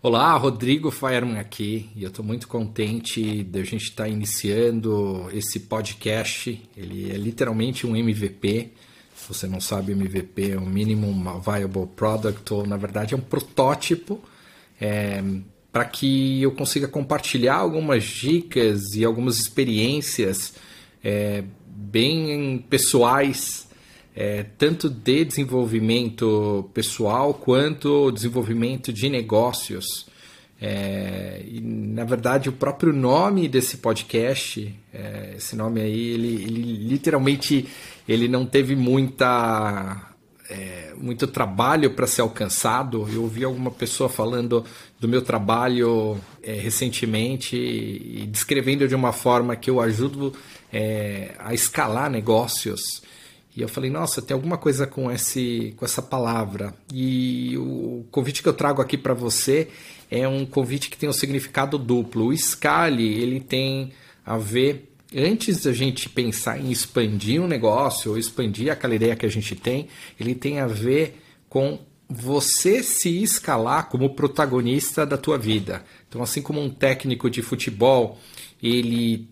Olá, Rodrigo Fireman aqui e eu estou muito contente de a gente estar tá iniciando esse podcast. Ele é literalmente um MVP. Se você não sabe, MVP é o Minimum Viable Product, ou na verdade é um protótipo é, para que eu consiga compartilhar algumas dicas e algumas experiências é, bem pessoais é, tanto de desenvolvimento pessoal quanto desenvolvimento de negócios. É, e, na verdade, o próprio nome desse podcast, é, esse nome aí, ele, ele, literalmente ele não teve muita, é, muito trabalho para ser alcançado. Eu ouvi alguma pessoa falando do meu trabalho é, recentemente e descrevendo de uma forma que eu ajudo é, a escalar negócios. E eu falei, nossa, tem alguma coisa com, esse, com essa palavra. E o convite que eu trago aqui para você é um convite que tem um significado duplo. O Scali, ele tem a ver, antes da gente pensar em expandir um negócio ou expandir aquela ideia que a gente tem, ele tem a ver com você se escalar como protagonista da tua vida. Então, assim como um técnico de futebol, ele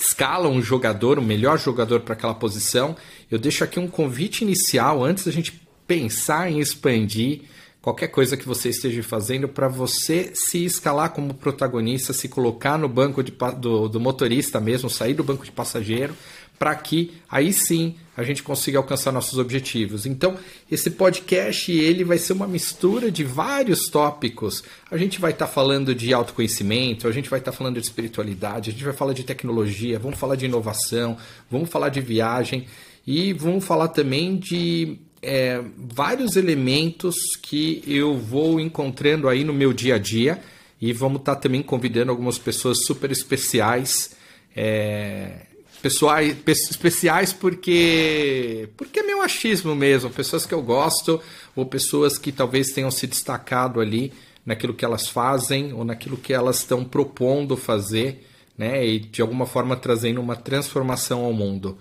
escala um jogador, o melhor jogador para aquela posição, eu deixo aqui um convite inicial antes da gente pensar em expandir qualquer coisa que você esteja fazendo para você se escalar como protagonista, se colocar no banco de, do, do motorista mesmo, sair do banco de passageiro, para que aí sim a gente consiga alcançar nossos objetivos. Então, esse podcast ele vai ser uma mistura de vários tópicos. A gente vai estar tá falando de autoconhecimento, a gente vai estar tá falando de espiritualidade, a gente vai falar de tecnologia, vamos falar de inovação, vamos falar de viagem e vamos falar também de é, vários elementos que eu vou encontrando aí no meu dia a dia e vamos estar tá também convidando algumas pessoas super especiais. É, pessoais, especiais porque porque é meu achismo mesmo, pessoas que eu gosto ou pessoas que talvez tenham se destacado ali naquilo que elas fazem ou naquilo que elas estão propondo fazer, né? E de alguma forma trazendo uma transformação ao mundo.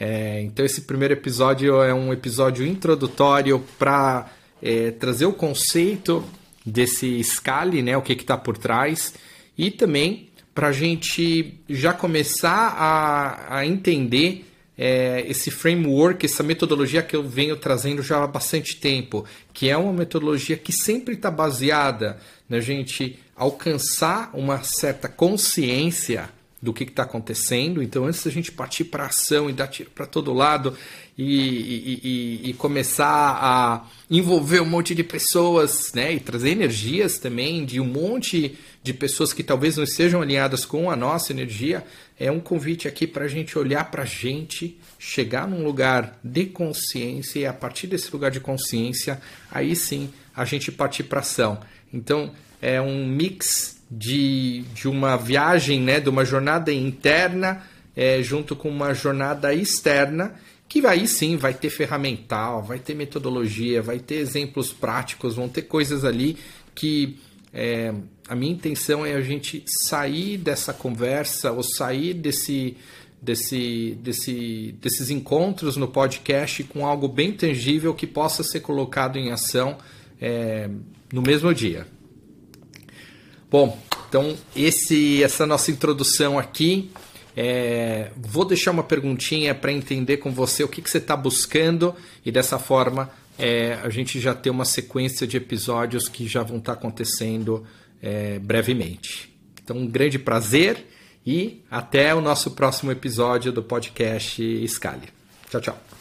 É, então esse primeiro episódio é um episódio introdutório para é, trazer o conceito desse Scali, né? O que está por trás e também para a gente já começar a, a entender é, esse framework, essa metodologia que eu venho trazendo já há bastante tempo, que é uma metodologia que sempre está baseada na gente alcançar uma certa consciência do que está acontecendo. Então, antes da gente partir para ação e dar tiro para todo lado e, e, e, e, começar a envolver um monte de pessoas, né, e trazer energias também de um monte de pessoas que talvez não estejam alinhadas com a nossa energia, é um convite aqui para a gente olhar para a gente, chegar num lugar de consciência e a partir desse lugar de consciência, aí sim a gente partir para ação. Então, é um mix de, de uma viagem, né, de uma jornada interna é, junto com uma jornada externa, que aí sim vai ter ferramental, vai ter metodologia, vai ter exemplos práticos, vão ter coisas ali que é, a minha intenção é a gente sair dessa conversa ou sair desse, desse, desse, desses encontros no podcast com algo bem tangível que possa ser colocado em ação é, no mesmo dia. Bom, então esse, essa nossa introdução aqui. É, vou deixar uma perguntinha para entender com você o que, que você está buscando e dessa forma é, a gente já tem uma sequência de episódios que já vão estar tá acontecendo é, brevemente. Então, um grande prazer e até o nosso próximo episódio do podcast Scali. Tchau, tchau.